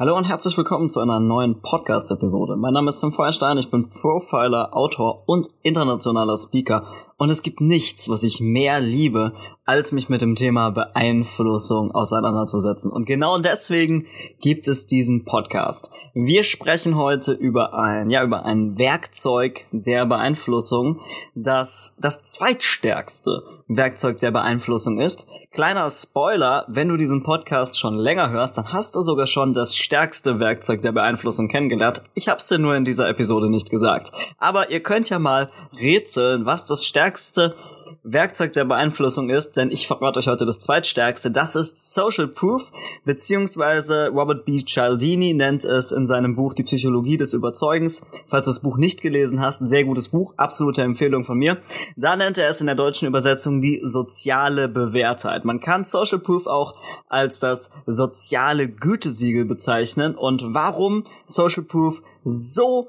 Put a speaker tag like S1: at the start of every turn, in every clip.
S1: Hallo und herzlich willkommen zu einer neuen Podcast-Episode. Mein Name ist Tim Feuerstein, ich bin Profiler, Autor und internationaler Speaker und es gibt nichts, was ich mehr liebe, als mich mit dem Thema Beeinflussung auseinanderzusetzen. Und genau deswegen gibt es diesen Podcast. Wir sprechen heute über ein, ja, über ein Werkzeug der Beeinflussung, das das zweitstärkste Werkzeug der Beeinflussung ist. Kleiner Spoiler, wenn du diesen Podcast schon länger hörst, dann hast du sogar schon das stärkste Werkzeug der Beeinflussung kennengelernt. Ich hab's dir nur in dieser Episode nicht gesagt. Aber ihr könnt ja mal rätseln, was das stärkste stärkste Werkzeug der Beeinflussung ist, denn ich verrate euch heute das zweitstärkste, das ist Social Proof, beziehungsweise Robert B. Cialdini nennt es in seinem Buch Die Psychologie des Überzeugens. Falls du das Buch nicht gelesen hast, ein sehr gutes Buch, absolute Empfehlung von mir. Da nennt er es in der deutschen Übersetzung die soziale Bewährtheit. Man kann Social Proof auch als das soziale Gütesiegel bezeichnen und warum Social Proof so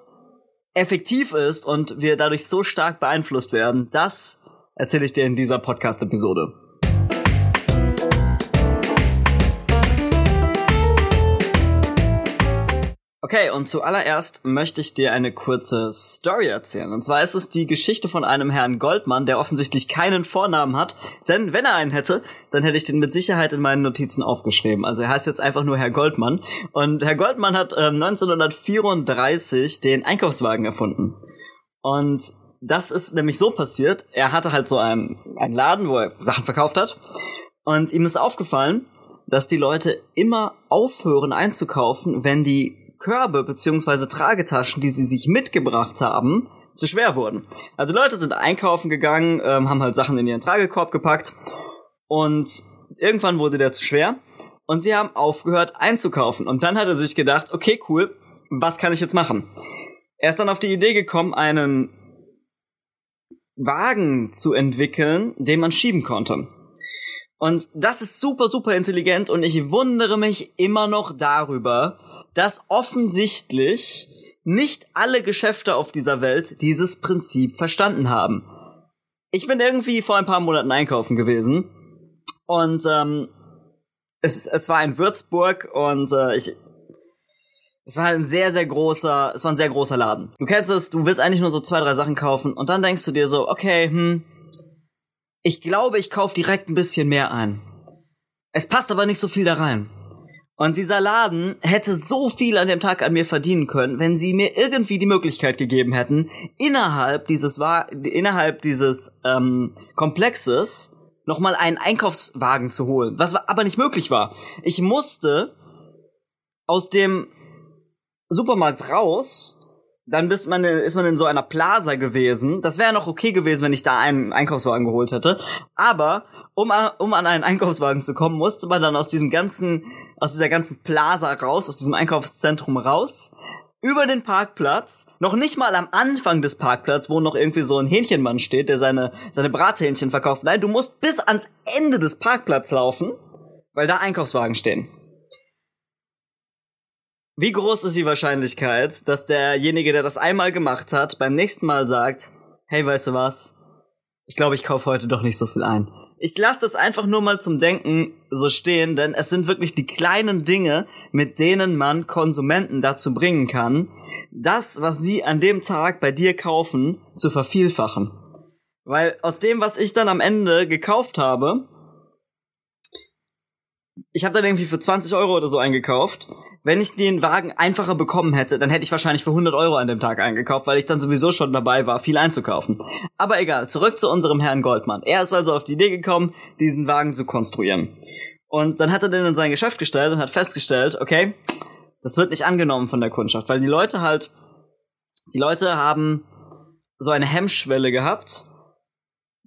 S1: effektiv ist und wir dadurch so stark beeinflusst werden, das erzähle ich dir in dieser Podcast-Episode. Okay, und zuallererst möchte ich dir eine kurze Story erzählen. Und zwar ist es die Geschichte von einem Herrn Goldmann, der offensichtlich keinen Vornamen hat. Denn wenn er einen hätte, dann hätte ich den mit Sicherheit in meinen Notizen aufgeschrieben. Also er heißt jetzt einfach nur Herr Goldmann. Und Herr Goldmann hat ähm, 1934 den Einkaufswagen erfunden. Und das ist nämlich so passiert. Er hatte halt so einen, einen Laden, wo er Sachen verkauft hat. Und ihm ist aufgefallen, dass die Leute immer aufhören einzukaufen, wenn die Körbe beziehungsweise Tragetaschen, die sie sich mitgebracht haben, zu schwer wurden. Also Leute sind einkaufen gegangen, ähm, haben halt Sachen in ihren Tragekorb gepackt und irgendwann wurde der zu schwer und sie haben aufgehört einzukaufen. Und dann hat er sich gedacht, okay, cool, was kann ich jetzt machen? Er ist dann auf die Idee gekommen, einen Wagen zu entwickeln, den man schieben konnte. Und das ist super, super intelligent und ich wundere mich immer noch darüber, dass offensichtlich nicht alle Geschäfte auf dieser Welt dieses Prinzip verstanden haben. Ich bin irgendwie vor ein paar Monaten einkaufen gewesen und ähm, es, es war in Würzburg und äh, ich es war halt ein sehr, sehr großer, es war ein sehr großer Laden. Du kennst es, du willst eigentlich nur so zwei, drei Sachen kaufen und dann denkst du dir so, okay, hm, ich glaube, ich kaufe direkt ein bisschen mehr ein. Es passt aber nicht so viel da rein. Und dieser Laden hätte so viel an dem Tag an mir verdienen können, wenn sie mir irgendwie die Möglichkeit gegeben hätten, innerhalb dieses innerhalb dieses ähm, Komplexes nochmal einen Einkaufswagen zu holen, was aber nicht möglich war. Ich musste aus dem Supermarkt raus, dann bist man, ist man in so einer Plaza gewesen. Das wäre noch okay gewesen, wenn ich da einen Einkaufswagen geholt hätte. Aber um, um an einen Einkaufswagen zu kommen, musste man dann aus diesem ganzen, aus dieser ganzen Plaza raus, aus diesem Einkaufszentrum raus, über den Parkplatz, noch nicht mal am Anfang des Parkplatzes, wo noch irgendwie so ein Hähnchenmann steht, der seine, seine Brathähnchen verkauft. Nein, du musst bis ans Ende des Parkplatzes laufen, weil da Einkaufswagen stehen. Wie groß ist die Wahrscheinlichkeit, dass derjenige, der das einmal gemacht hat, beim nächsten Mal sagt, hey, weißt du was? Ich glaube, ich kaufe heute doch nicht so viel ein. Ich lasse das einfach nur mal zum Denken so stehen, denn es sind wirklich die kleinen Dinge, mit denen man Konsumenten dazu bringen kann, das, was sie an dem Tag bei dir kaufen, zu vervielfachen. Weil aus dem, was ich dann am Ende gekauft habe, ich habe dann irgendwie für 20 Euro oder so eingekauft. Wenn ich den Wagen einfacher bekommen hätte, dann hätte ich wahrscheinlich für 100 Euro an dem Tag eingekauft, weil ich dann sowieso schon dabei war, viel einzukaufen. Aber egal, zurück zu unserem Herrn Goldmann. Er ist also auf die Idee gekommen, diesen Wagen zu konstruieren. Und dann hat er den in sein Geschäft gestellt und hat festgestellt, okay, das wird nicht angenommen von der Kundschaft, weil die Leute halt, die Leute haben so eine Hemmschwelle gehabt,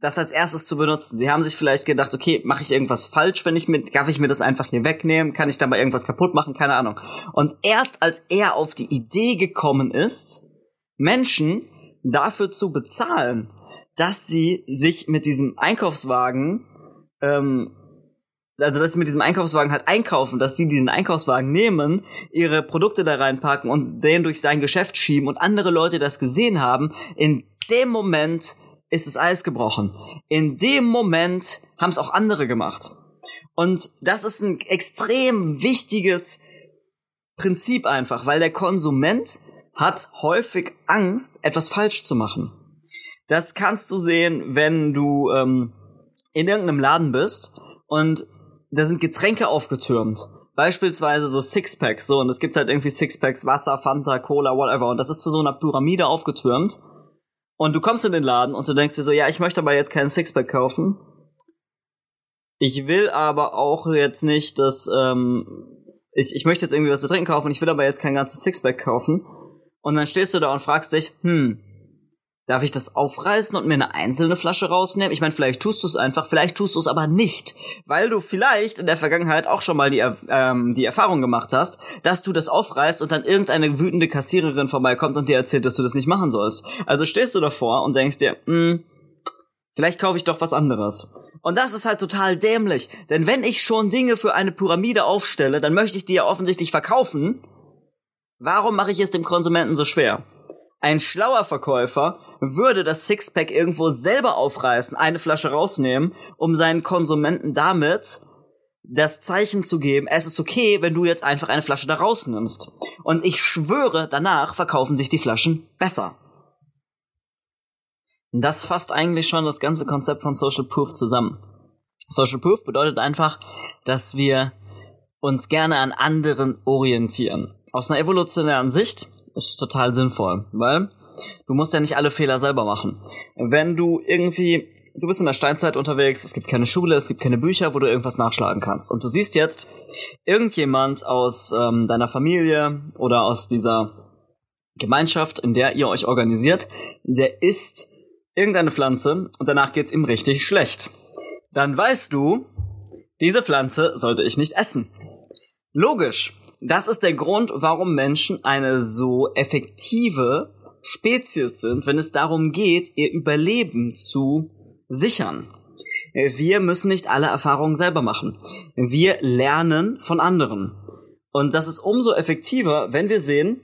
S1: das als erstes zu benutzen. Sie haben sich vielleicht gedacht, okay, mache ich irgendwas falsch, wenn ich mit, darf ich mir das einfach hier wegnehmen? Kann ich dabei irgendwas kaputt machen? Keine Ahnung. Und erst als er auf die Idee gekommen ist, Menschen dafür zu bezahlen, dass sie sich mit diesem Einkaufswagen, ähm, also dass sie mit diesem Einkaufswagen halt einkaufen, dass sie diesen Einkaufswagen nehmen, ihre Produkte da reinpacken und den durch sein Geschäft schieben und andere Leute das gesehen haben, in dem Moment ist das Eis gebrochen. In dem Moment haben es auch andere gemacht. Und das ist ein extrem wichtiges Prinzip einfach, weil der Konsument hat häufig Angst, etwas falsch zu machen. Das kannst du sehen, wenn du ähm, in irgendeinem Laden bist und da sind Getränke aufgetürmt. Beispielsweise so Sixpacks, so, und es gibt halt irgendwie Sixpacks, Wasser, Fanta, Cola, whatever, und das ist zu so einer Pyramide aufgetürmt. Und du kommst in den Laden und du denkst dir so, ja, ich möchte aber jetzt keinen Sixpack kaufen. Ich will aber auch jetzt nicht, dass, ähm, ich, ich möchte jetzt irgendwie was zu trinken kaufen, ich will aber jetzt kein ganzes Sixpack kaufen. Und dann stehst du da und fragst dich, hm, Darf ich das aufreißen und mir eine einzelne Flasche rausnehmen? Ich meine, vielleicht tust du es einfach, vielleicht tust du es aber nicht, weil du vielleicht in der Vergangenheit auch schon mal die, ähm, die Erfahrung gemacht hast, dass du das aufreißt und dann irgendeine wütende Kassiererin vorbeikommt und dir erzählt, dass du das nicht machen sollst. Also stehst du davor und denkst dir, hm, vielleicht kaufe ich doch was anderes. Und das ist halt total dämlich, denn wenn ich schon Dinge für eine Pyramide aufstelle, dann möchte ich die ja offensichtlich verkaufen. Warum mache ich es dem Konsumenten so schwer? Ein schlauer Verkäufer würde das Sixpack irgendwo selber aufreißen, eine Flasche rausnehmen, um seinen Konsumenten damit das Zeichen zu geben, es ist okay, wenn du jetzt einfach eine Flasche da rausnimmst. Und ich schwöre, danach verkaufen sich die Flaschen besser. Das fasst eigentlich schon das ganze Konzept von Social Proof zusammen. Social Proof bedeutet einfach, dass wir uns gerne an anderen orientieren. Aus einer evolutionären Sicht ist total sinnvoll, weil du musst ja nicht alle Fehler selber machen. Wenn du irgendwie, du bist in der Steinzeit unterwegs, es gibt keine Schule, es gibt keine Bücher, wo du irgendwas nachschlagen kannst. Und du siehst jetzt irgendjemand aus ähm, deiner Familie oder aus dieser Gemeinschaft, in der ihr euch organisiert, der isst irgendeine Pflanze und danach geht's ihm richtig schlecht. Dann weißt du, diese Pflanze sollte ich nicht essen. Logisch. Das ist der Grund, warum Menschen eine so effektive Spezies sind, wenn es darum geht, ihr Überleben zu sichern. Wir müssen nicht alle Erfahrungen selber machen. Wir lernen von anderen. Und das ist umso effektiver, wenn wir sehen,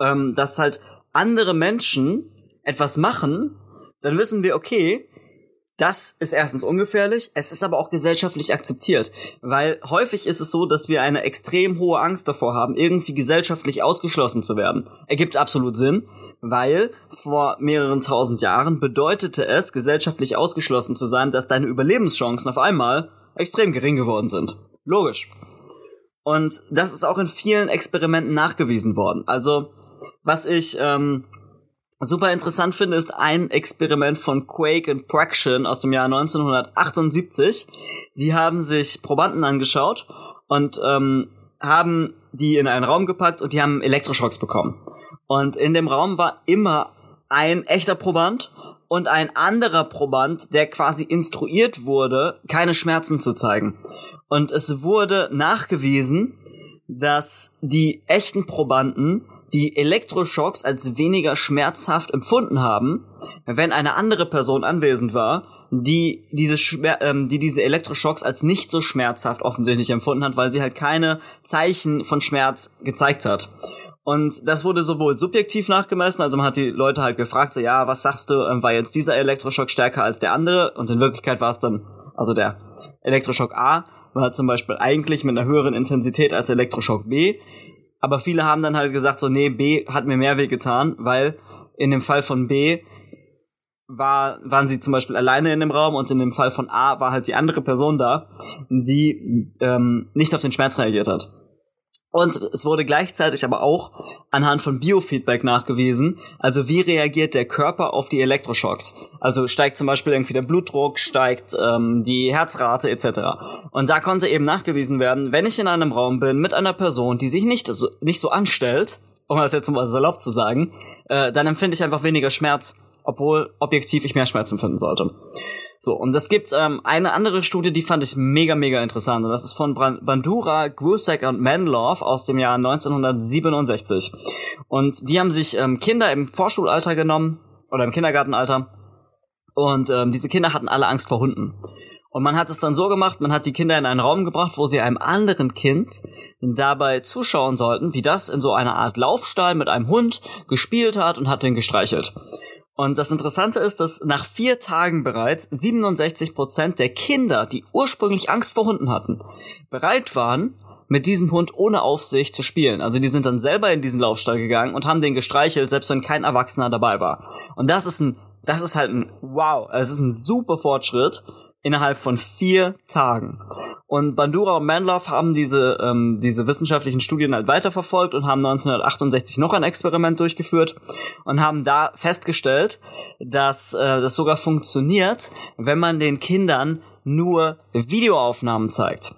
S1: ähm, dass halt andere Menschen etwas machen, dann wissen wir, okay, das ist erstens ungefährlich, es ist aber auch gesellschaftlich akzeptiert, weil häufig ist es so, dass wir eine extrem hohe Angst davor haben, irgendwie gesellschaftlich ausgeschlossen zu werden. Ergibt absolut Sinn, weil vor mehreren tausend Jahren bedeutete es, gesellschaftlich ausgeschlossen zu sein, dass deine Überlebenschancen auf einmal extrem gering geworden sind. Logisch. Und das ist auch in vielen Experimenten nachgewiesen worden. Also, was ich ähm, super interessant finde, ist ein Experiment von Quake and Praction aus dem Jahr 1978. Sie haben sich Probanden angeschaut und ähm, haben die in einen Raum gepackt und die haben Elektroschocks bekommen. Und in dem Raum war immer ein echter Proband und ein anderer Proband, der quasi instruiert wurde, keine Schmerzen zu zeigen. Und es wurde nachgewiesen, dass die echten Probanden die Elektroschocks als weniger schmerzhaft empfunden haben, wenn eine andere Person anwesend war, die diese, Schmer ähm, die diese Elektroschocks als nicht so schmerzhaft offensichtlich empfunden hat, weil sie halt keine Zeichen von Schmerz gezeigt hat. Und das wurde sowohl subjektiv nachgemessen, also man hat die Leute halt gefragt, so ja, was sagst du, ähm, war jetzt dieser Elektroschock stärker als der andere? Und in Wirklichkeit war es dann, also der Elektroschock A war zum Beispiel eigentlich mit einer höheren Intensität als Elektroschock B. Aber viele haben dann halt gesagt, so, nee, B hat mir mehr weh getan, weil in dem Fall von B war, waren sie zum Beispiel alleine in dem Raum und in dem Fall von A war halt die andere Person da, die ähm, nicht auf den Schmerz reagiert hat. Und es wurde gleichzeitig aber auch anhand von Biofeedback nachgewiesen, also wie reagiert der Körper auf die Elektroschocks. Also steigt zum Beispiel irgendwie der Blutdruck, steigt ähm, die Herzrate etc. Und da konnte eben nachgewiesen werden, wenn ich in einem Raum bin mit einer Person, die sich nicht so, nicht so anstellt, um das jetzt mal salopp zu sagen, äh, dann empfinde ich einfach weniger Schmerz, obwohl objektiv ich mehr Schmerz empfinden sollte. So, und es gibt ähm, eine andere Studie, die fand ich mega, mega interessant. Und das ist von Bandura, Grusek und Manlove aus dem Jahr 1967. Und die haben sich ähm, Kinder im Vorschulalter genommen, oder im Kindergartenalter. Und ähm, diese Kinder hatten alle Angst vor Hunden. Und man hat es dann so gemacht, man hat die Kinder in einen Raum gebracht, wo sie einem anderen Kind dabei zuschauen sollten, wie das in so einer Art Laufstall mit einem Hund gespielt hat und hat den gestreichelt. Und das Interessante ist, dass nach vier Tagen bereits 67 Prozent der Kinder, die ursprünglich Angst vor Hunden hatten, bereit waren, mit diesem Hund ohne Aufsicht zu spielen. Also die sind dann selber in diesen Laufstall gegangen und haben den gestreichelt, selbst wenn kein Erwachsener dabei war. Und das ist ein, das ist halt ein Wow, es ist ein super Fortschritt innerhalb von vier Tagen. Und Bandura und Manlove haben diese, ähm, diese wissenschaftlichen Studien halt weiterverfolgt und haben 1968 noch ein Experiment durchgeführt und haben da festgestellt, dass äh, das sogar funktioniert, wenn man den Kindern nur Videoaufnahmen zeigt.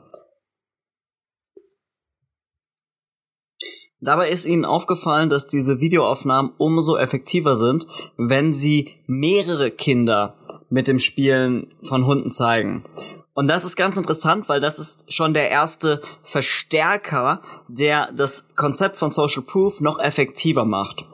S1: Dabei ist ihnen aufgefallen, dass diese Videoaufnahmen umso effektiver sind, wenn sie mehrere Kinder mit dem Spielen von Hunden zeigen. Und das ist ganz interessant, weil das ist schon der erste Verstärker, der das Konzept von Social Proof noch effektiver macht.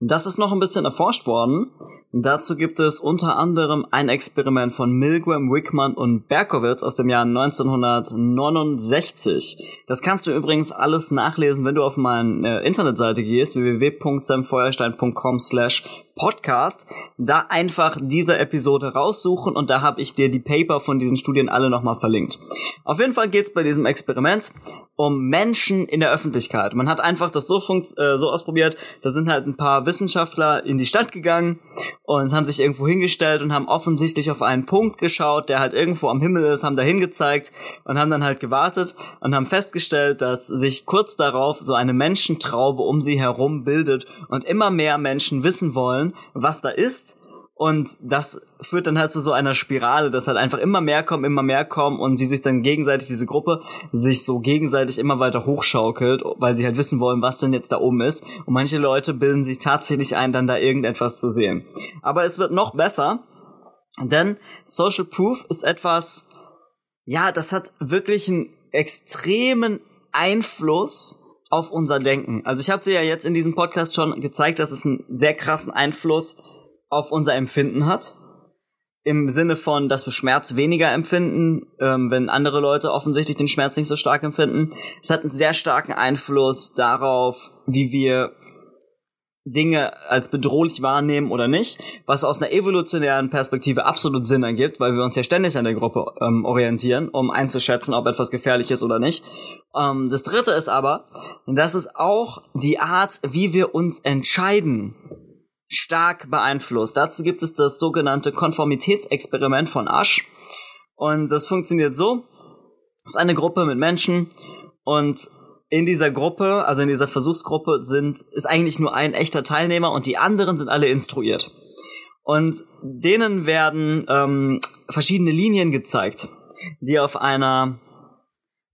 S1: Das ist noch ein bisschen erforscht worden. Dazu gibt es unter anderem ein Experiment von Milgram, Wickman und Berkowitz aus dem Jahr 1969. Das kannst du übrigens alles nachlesen, wenn du auf meine Internetseite gehst, www.samfeuerstein.com slash Podcast, da einfach diese Episode raussuchen und da habe ich dir die Paper von diesen Studien alle nochmal verlinkt. Auf jeden Fall geht es bei diesem Experiment um Menschen in der Öffentlichkeit. Man hat einfach das so, äh, so ausprobiert, da sind halt ein paar Wissenschaftler in die Stadt gegangen und haben sich irgendwo hingestellt und haben offensichtlich auf einen Punkt geschaut, der halt irgendwo am Himmel ist, haben da hingezeigt und haben dann halt gewartet und haben festgestellt, dass sich kurz darauf so eine Menschentraube um sie herum bildet und immer mehr Menschen wissen wollen, was da ist. Und das führt dann halt zu so einer Spirale, dass halt einfach immer mehr kommen, immer mehr kommen und sie sich dann gegenseitig, diese Gruppe, sich so gegenseitig immer weiter hochschaukelt, weil sie halt wissen wollen, was denn jetzt da oben ist. Und manche Leute bilden sich tatsächlich ein, dann da irgendetwas zu sehen. Aber es wird noch besser, denn Social Proof ist etwas, ja, das hat wirklich einen extremen Einfluss auf unser Denken. Also ich habe dir ja jetzt in diesem Podcast schon gezeigt, dass es einen sehr krassen Einfluss auf unser Empfinden hat. Im Sinne von, dass wir Schmerz weniger empfinden, ähm, wenn andere Leute offensichtlich den Schmerz nicht so stark empfinden. Es hat einen sehr starken Einfluss darauf, wie wir Dinge als bedrohlich wahrnehmen oder nicht, was aus einer evolutionären Perspektive absolut Sinn ergibt, weil wir uns ja ständig an der Gruppe ähm, orientieren, um einzuschätzen, ob etwas gefährlich ist oder nicht. Ähm, das dritte ist aber, dass es auch die Art, wie wir uns entscheiden, stark beeinflusst. Dazu gibt es das sogenannte Konformitätsexperiment von Asch. Und das funktioniert so. Es ist eine Gruppe mit Menschen und in dieser Gruppe, also in dieser Versuchsgruppe, sind, ist eigentlich nur ein echter Teilnehmer und die anderen sind alle instruiert. Und denen werden ähm, verschiedene Linien gezeigt, die auf einer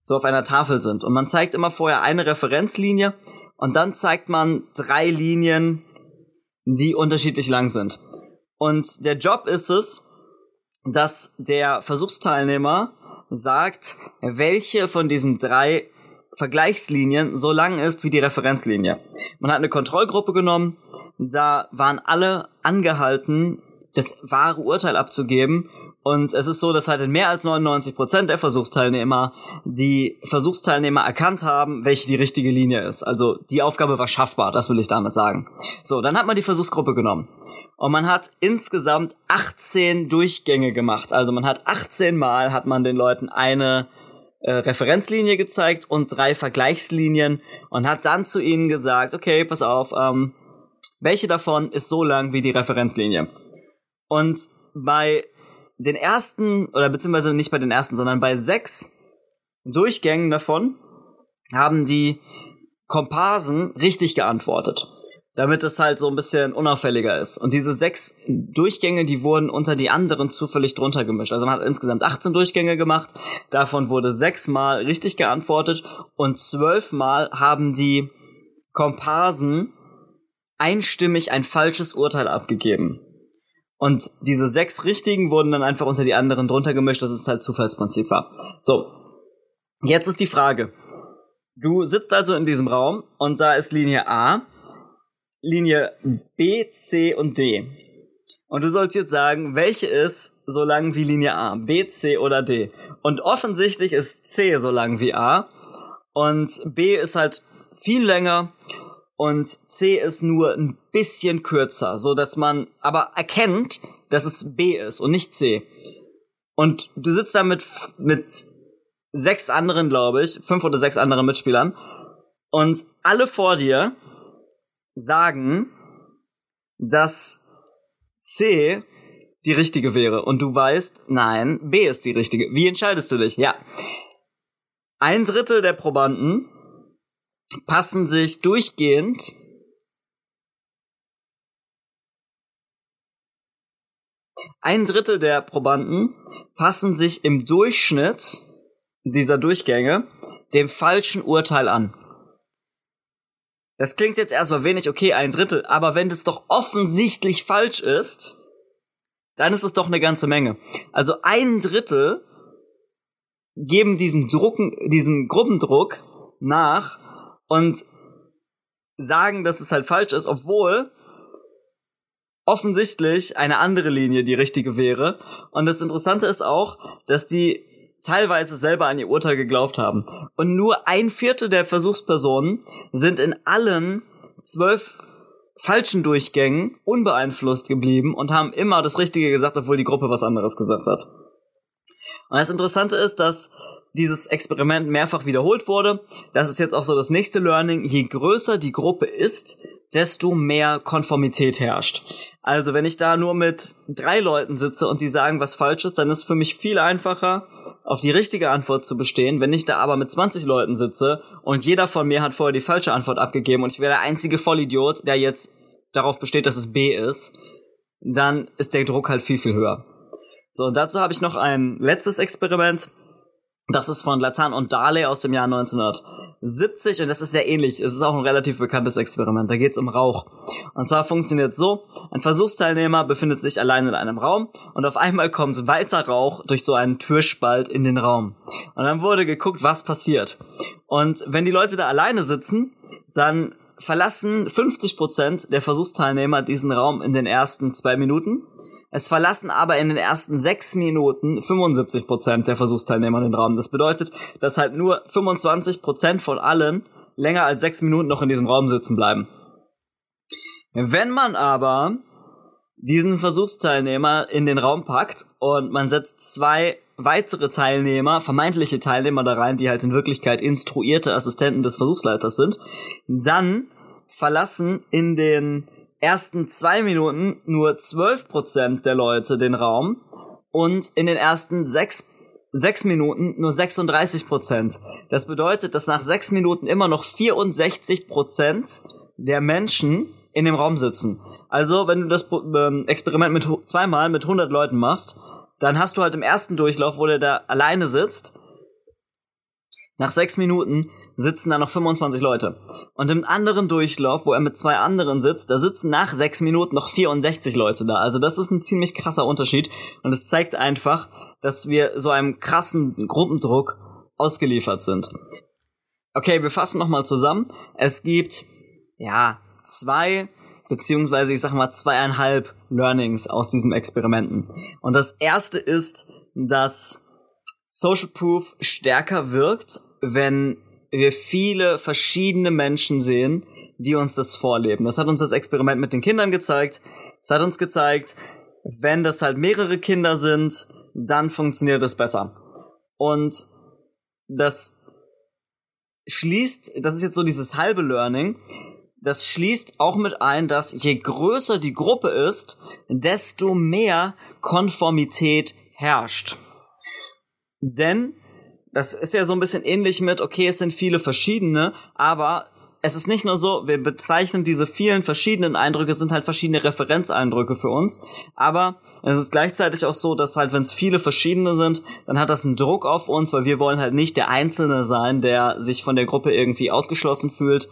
S1: so auf einer Tafel sind. Und man zeigt immer vorher eine Referenzlinie und dann zeigt man drei Linien, die unterschiedlich lang sind. Und der Job ist es, dass der Versuchsteilnehmer sagt, welche von diesen drei Vergleichslinien so lang ist wie die Referenzlinie. Man hat eine Kontrollgruppe genommen, da waren alle angehalten, das wahre Urteil abzugeben. Und es ist so, dass halt in mehr als 99 Prozent der Versuchsteilnehmer die Versuchsteilnehmer erkannt haben, welche die richtige Linie ist. Also die Aufgabe war schaffbar, das will ich damit sagen. So, dann hat man die Versuchsgruppe genommen. Und man hat insgesamt 18 Durchgänge gemacht. Also man hat 18 Mal hat man den Leuten eine äh, Referenzlinie gezeigt und drei Vergleichslinien und hat dann zu ihnen gesagt, okay, pass auf, ähm, welche davon ist so lang wie die Referenzlinie? Und bei den ersten, oder beziehungsweise nicht bei den ersten, sondern bei sechs Durchgängen davon haben die Komparsen richtig geantwortet damit es halt so ein bisschen unauffälliger ist. Und diese sechs Durchgänge, die wurden unter die anderen zufällig drunter gemischt. Also man hat insgesamt 18 Durchgänge gemacht, davon wurde sechsmal richtig geantwortet und zwölfmal haben die Komparsen einstimmig ein falsches Urteil abgegeben. Und diese sechs richtigen wurden dann einfach unter die anderen drunter gemischt, dass es halt Zufallsprinzip war. So, jetzt ist die Frage. Du sitzt also in diesem Raum und da ist Linie A Linie B, C und D. Und du sollst jetzt sagen, welche ist so lang wie Linie A, B, C oder D. Und offensichtlich ist C so lang wie A und B ist halt viel länger und C ist nur ein bisschen kürzer, so dass man aber erkennt, dass es B ist und nicht C. Und du sitzt da mit, mit sechs anderen, glaube ich, fünf oder sechs anderen Mitspielern. Und alle vor dir sagen, dass C die richtige wäre. Und du weißt, nein, B ist die richtige. Wie entscheidest du dich? Ja. Ein Drittel der Probanden passen sich durchgehend Ein Drittel der Probanden passen sich im Durchschnitt dieser Durchgänge dem falschen Urteil an. Das klingt jetzt erstmal wenig, okay, ein Drittel, aber wenn das doch offensichtlich falsch ist, dann ist es doch eine ganze Menge. Also ein Drittel geben diesem Drucken, diesem Gruppendruck nach und sagen, dass es halt falsch ist, obwohl offensichtlich eine andere Linie die richtige wäre. Und das Interessante ist auch, dass die teilweise selber an ihr Urteil geglaubt haben. Und nur ein Viertel der Versuchspersonen sind in allen zwölf falschen Durchgängen unbeeinflusst geblieben und haben immer das Richtige gesagt, obwohl die Gruppe was anderes gesagt hat. Und das Interessante ist, dass dieses Experiment mehrfach wiederholt wurde. Das ist jetzt auch so das nächste Learning. Je größer die Gruppe ist, desto mehr Konformität herrscht. Also wenn ich da nur mit drei Leuten sitze und die sagen was falsch ist, dann ist es für mich viel einfacher, auf die richtige Antwort zu bestehen. Wenn ich da aber mit 20 Leuten sitze und jeder von mir hat vorher die falsche Antwort abgegeben und ich wäre der einzige Vollidiot, der jetzt darauf besteht, dass es B ist, dann ist der Druck halt viel, viel höher. So, und dazu habe ich noch ein letztes Experiment. Das ist von Latan und Darley aus dem Jahr 1970 und das ist sehr ähnlich. Es ist auch ein relativ bekanntes Experiment. Da geht es um Rauch. Und zwar funktioniert so, ein Versuchsteilnehmer befindet sich allein in einem Raum und auf einmal kommt weißer Rauch durch so einen Türspalt in den Raum. Und dann wurde geguckt, was passiert. Und wenn die Leute da alleine sitzen, dann verlassen 50% der Versuchsteilnehmer diesen Raum in den ersten zwei Minuten es verlassen aber in den ersten sechs Minuten 75 Prozent der Versuchsteilnehmer den Raum. Das bedeutet, dass halt nur 25 Prozent von allen länger als sechs Minuten noch in diesem Raum sitzen bleiben. Wenn man aber diesen Versuchsteilnehmer in den Raum packt und man setzt zwei weitere Teilnehmer, vermeintliche Teilnehmer da rein, die halt in Wirklichkeit instruierte Assistenten des Versuchsleiters sind, dann verlassen in den ersten zwei Minuten nur 12% der Leute den Raum und in den ersten sechs, sechs Minuten nur 36%. Das bedeutet, dass nach sechs Minuten immer noch 64% der Menschen in dem Raum sitzen. Also, wenn du das ähm, Experiment mit zweimal mit 100 Leuten machst, dann hast du halt im ersten Durchlauf, wo der da alleine sitzt, nach sechs Minuten sitzen da noch 25 Leute. Und im anderen Durchlauf, wo er mit zwei anderen sitzt, da sitzen nach sechs Minuten noch 64 Leute da. Also das ist ein ziemlich krasser Unterschied. Und es zeigt einfach, dass wir so einem krassen Gruppendruck ausgeliefert sind. Okay, wir fassen nochmal zusammen. Es gibt, ja, zwei, beziehungsweise ich sag mal zweieinhalb Learnings aus diesem Experimenten. Und das erste ist, dass Social Proof stärker wirkt, wenn wir viele verschiedene Menschen sehen, die uns das vorleben. Das hat uns das Experiment mit den Kindern gezeigt. Es hat uns gezeigt, wenn das halt mehrere Kinder sind, dann funktioniert es besser. Und das schließt, das ist jetzt so dieses halbe Learning, das schließt auch mit ein, dass je größer die Gruppe ist, desto mehr Konformität herrscht. Denn das ist ja so ein bisschen ähnlich mit, okay, es sind viele verschiedene, aber es ist nicht nur so, wir bezeichnen diese vielen verschiedenen Eindrücke, sind halt verschiedene Referenzeindrücke für uns, aber es ist gleichzeitig auch so, dass halt, wenn es viele verschiedene sind, dann hat das einen Druck auf uns, weil wir wollen halt nicht der Einzelne sein, der sich von der Gruppe irgendwie ausgeschlossen fühlt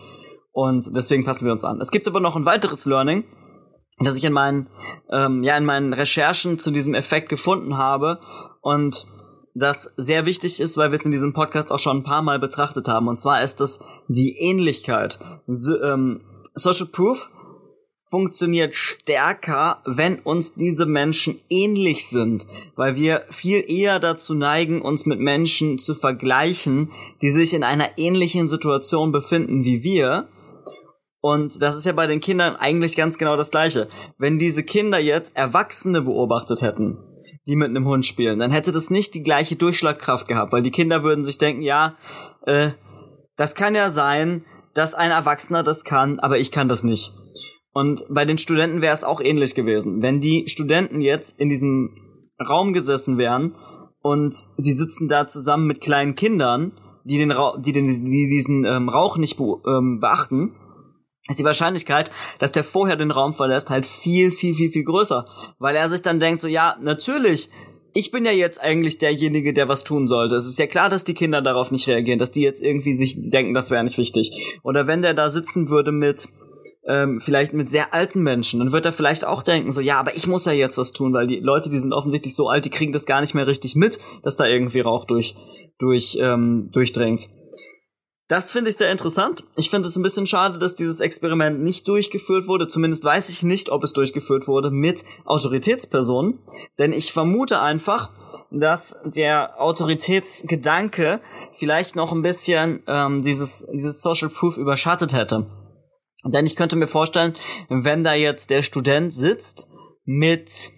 S1: und deswegen passen wir uns an. Es gibt aber noch ein weiteres Learning, das ich in meinen, ähm, ja, in meinen Recherchen zu diesem Effekt gefunden habe und das sehr wichtig ist, weil wir es in diesem Podcast auch schon ein paar Mal betrachtet haben. Und zwar ist das die Ähnlichkeit. So, ähm, Social Proof funktioniert stärker, wenn uns diese Menschen ähnlich sind, weil wir viel eher dazu neigen, uns mit Menschen zu vergleichen, die sich in einer ähnlichen Situation befinden wie wir. Und das ist ja bei den Kindern eigentlich ganz genau das Gleiche. Wenn diese Kinder jetzt Erwachsene beobachtet hätten, die mit einem Hund spielen, dann hätte das nicht die gleiche Durchschlagkraft gehabt, weil die Kinder würden sich denken, ja, äh, das kann ja sein, dass ein Erwachsener das kann, aber ich kann das nicht. Und bei den Studenten wäre es auch ähnlich gewesen. Wenn die Studenten jetzt in diesem Raum gesessen wären und sie sitzen da zusammen mit kleinen Kindern, die den, Ra die, den die diesen ähm, Rauch nicht be ähm, beachten, ist die Wahrscheinlichkeit, dass der vorher den Raum verlässt, halt viel, viel, viel, viel größer. Weil er sich dann denkt, so ja, natürlich, ich bin ja jetzt eigentlich derjenige, der was tun sollte. Es ist ja klar, dass die Kinder darauf nicht reagieren, dass die jetzt irgendwie sich denken, das wäre nicht wichtig. Oder wenn der da sitzen würde mit, ähm, vielleicht mit sehr alten Menschen, dann wird er vielleicht auch denken, so, ja, aber ich muss ja jetzt was tun, weil die Leute, die sind offensichtlich so alt, die kriegen das gar nicht mehr richtig mit, dass da irgendwie Rauch durch, durch, ähm, durchdringt. Das finde ich sehr interessant. Ich finde es ein bisschen schade, dass dieses Experiment nicht durchgeführt wurde. Zumindest weiß ich nicht, ob es durchgeführt wurde mit Autoritätspersonen. Denn ich vermute einfach, dass der Autoritätsgedanke vielleicht noch ein bisschen ähm, dieses, dieses Social Proof überschattet hätte. Denn ich könnte mir vorstellen, wenn da jetzt der Student sitzt mit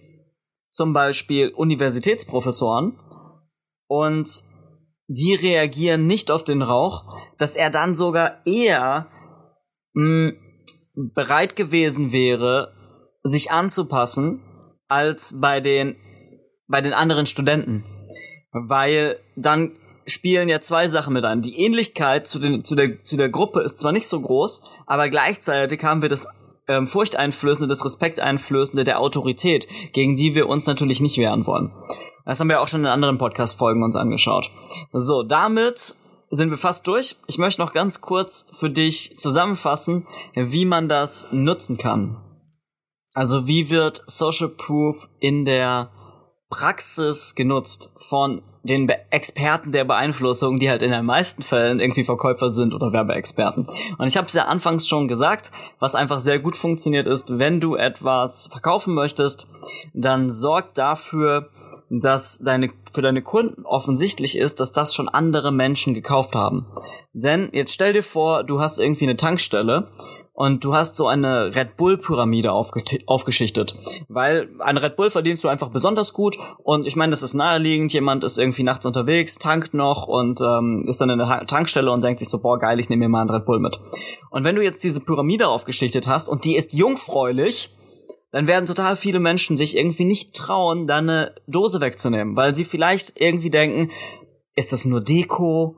S1: zum Beispiel Universitätsprofessoren und die reagieren nicht auf den Rauch, dass er dann sogar eher mh, hm, bereit gewesen wäre, sich anzupassen, als bei den, bei den anderen Studenten. Weil dann spielen ja zwei Sachen mit ein. Die Ähnlichkeit zu, den, zu, der, zu der Gruppe ist zwar nicht so groß, aber gleichzeitig haben wir das ähm, Furchteinflößende, das Respekteinflößende der Autorität, gegen die wir uns natürlich nicht wehren wollen. Das haben wir auch schon in anderen Podcast-Folgen uns angeschaut. So, damit sind wir fast durch. Ich möchte noch ganz kurz für dich zusammenfassen, wie man das nutzen kann. Also wie wird Social Proof in der Praxis genutzt von den Experten der Beeinflussung, die halt in den meisten Fällen irgendwie Verkäufer sind oder Werbeexperten. Und ich habe es ja anfangs schon gesagt, was einfach sehr gut funktioniert ist, wenn du etwas verkaufen möchtest, dann sorg dafür, dass deine, für deine Kunden offensichtlich ist, dass das schon andere Menschen gekauft haben. Denn jetzt stell dir vor, du hast irgendwie eine Tankstelle und du hast so eine Red Bull Pyramide aufgeschichtet, weil eine Red Bull verdienst du einfach besonders gut und ich meine, das ist naheliegend, jemand ist irgendwie nachts unterwegs, tankt noch und ähm, ist dann in der Tankstelle und denkt sich so, boah, geil, ich nehme mir mal einen Red Bull mit. Und wenn du jetzt diese Pyramide aufgeschichtet hast und die ist jungfräulich, dann werden total viele Menschen sich irgendwie nicht trauen, da eine Dose wegzunehmen, weil sie vielleicht irgendwie denken, ist das nur Deko?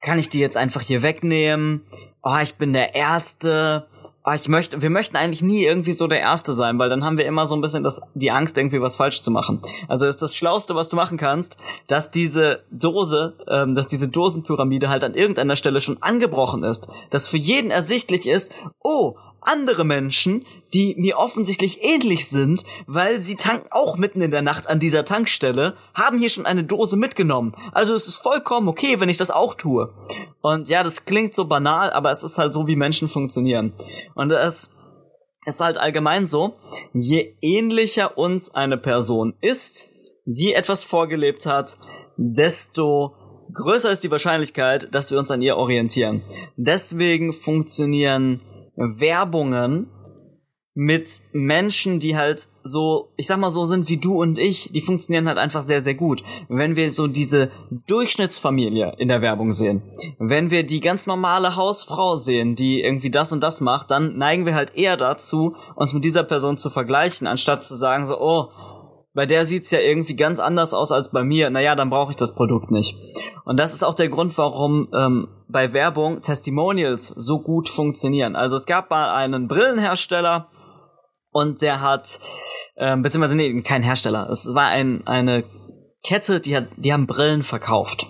S1: Kann ich die jetzt einfach hier wegnehmen? Oh, ich bin der Erste. Oh, ich möchte, wir möchten eigentlich nie irgendwie so der Erste sein, weil dann haben wir immer so ein bisschen das, die Angst, irgendwie was falsch zu machen. Also ist das Schlauste, was du machen kannst, dass diese Dose, ähm, dass diese Dosenpyramide halt an irgendeiner Stelle schon angebrochen ist, dass für jeden ersichtlich ist, oh, andere Menschen, die mir offensichtlich ähnlich sind, weil sie tanken auch mitten in der Nacht an dieser Tankstelle, haben hier schon eine Dose mitgenommen. Also es ist vollkommen okay, wenn ich das auch tue. Und ja, das klingt so banal, aber es ist halt so, wie Menschen funktionieren. Und es ist halt allgemein so, je ähnlicher uns eine Person ist, die etwas vorgelebt hat, desto größer ist die Wahrscheinlichkeit, dass wir uns an ihr orientieren. Deswegen funktionieren Werbungen mit Menschen, die halt so, ich sag mal so sind wie du und ich, die funktionieren halt einfach sehr, sehr gut. Wenn wir so diese Durchschnittsfamilie in der Werbung sehen, wenn wir die ganz normale Hausfrau sehen, die irgendwie das und das macht, dann neigen wir halt eher dazu, uns mit dieser Person zu vergleichen, anstatt zu sagen so, oh, bei der sieht's ja irgendwie ganz anders aus als bei mir, naja, dann brauche ich das Produkt nicht. Und das ist auch der Grund, warum ähm, bei Werbung Testimonials so gut funktionieren. Also es gab mal einen Brillenhersteller und der hat, ähm, beziehungsweise nee, kein Hersteller, es war ein, eine Kette, die hat, die haben Brillen verkauft.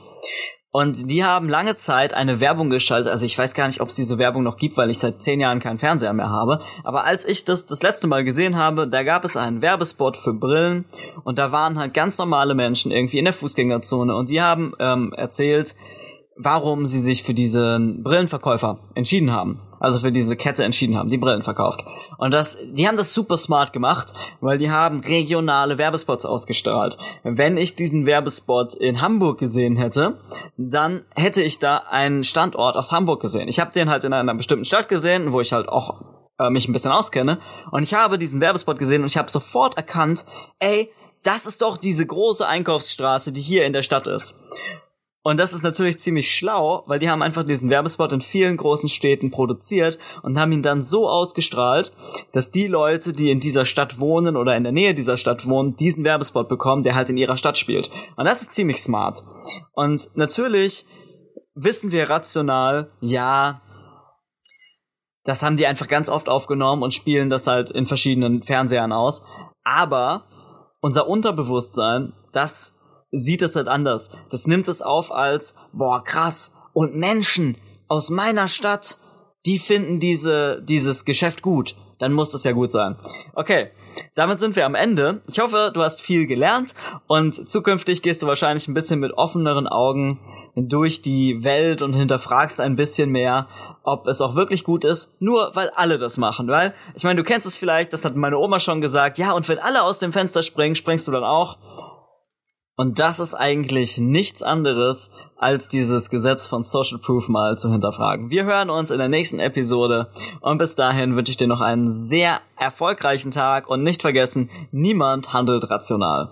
S1: Und die haben lange Zeit eine Werbung geschaltet. Also ich weiß gar nicht, ob es diese Werbung noch gibt, weil ich seit zehn Jahren keinen Fernseher mehr habe. Aber als ich das das letzte Mal gesehen habe, da gab es einen Werbespot für Brillen und da waren halt ganz normale Menschen irgendwie in der Fußgängerzone und die haben ähm, erzählt, warum sie sich für diesen Brillenverkäufer entschieden haben. Also für diese Kette entschieden haben, die Brillen verkauft. Und das, die haben das super smart gemacht, weil die haben regionale Werbespots ausgestrahlt. Wenn ich diesen Werbespot in Hamburg gesehen hätte, dann hätte ich da einen Standort aus Hamburg gesehen. Ich habe den halt in einer bestimmten Stadt gesehen, wo ich halt auch äh, mich ein bisschen auskenne. Und ich habe diesen Werbespot gesehen und ich habe sofort erkannt, ey, das ist doch diese große Einkaufsstraße, die hier in der Stadt ist. Und das ist natürlich ziemlich schlau, weil die haben einfach diesen Werbespot in vielen großen Städten produziert und haben ihn dann so ausgestrahlt, dass die Leute, die in dieser Stadt wohnen oder in der Nähe dieser Stadt wohnen, diesen Werbespot bekommen, der halt in ihrer Stadt spielt. Und das ist ziemlich smart. Und natürlich wissen wir rational, ja, das haben die einfach ganz oft aufgenommen und spielen das halt in verschiedenen Fernsehern aus. Aber unser Unterbewusstsein, das sieht es halt anders. Das nimmt es auf als, boah, krass. Und Menschen aus meiner Stadt, die finden diese, dieses Geschäft gut. Dann muss das ja gut sein. Okay. Damit sind wir am Ende. Ich hoffe, du hast viel gelernt und zukünftig gehst du wahrscheinlich ein bisschen mit offeneren Augen durch die Welt und hinterfragst ein bisschen mehr, ob es auch wirklich gut ist, nur weil alle das machen, weil ich meine, du kennst es vielleicht, das hat meine Oma schon gesagt, ja, und wenn alle aus dem Fenster springen, springst du dann auch. Und das ist eigentlich nichts anderes, als dieses Gesetz von Social Proof mal zu hinterfragen. Wir hören uns in der nächsten Episode und bis dahin wünsche ich dir noch einen sehr erfolgreichen Tag und nicht vergessen, niemand handelt rational.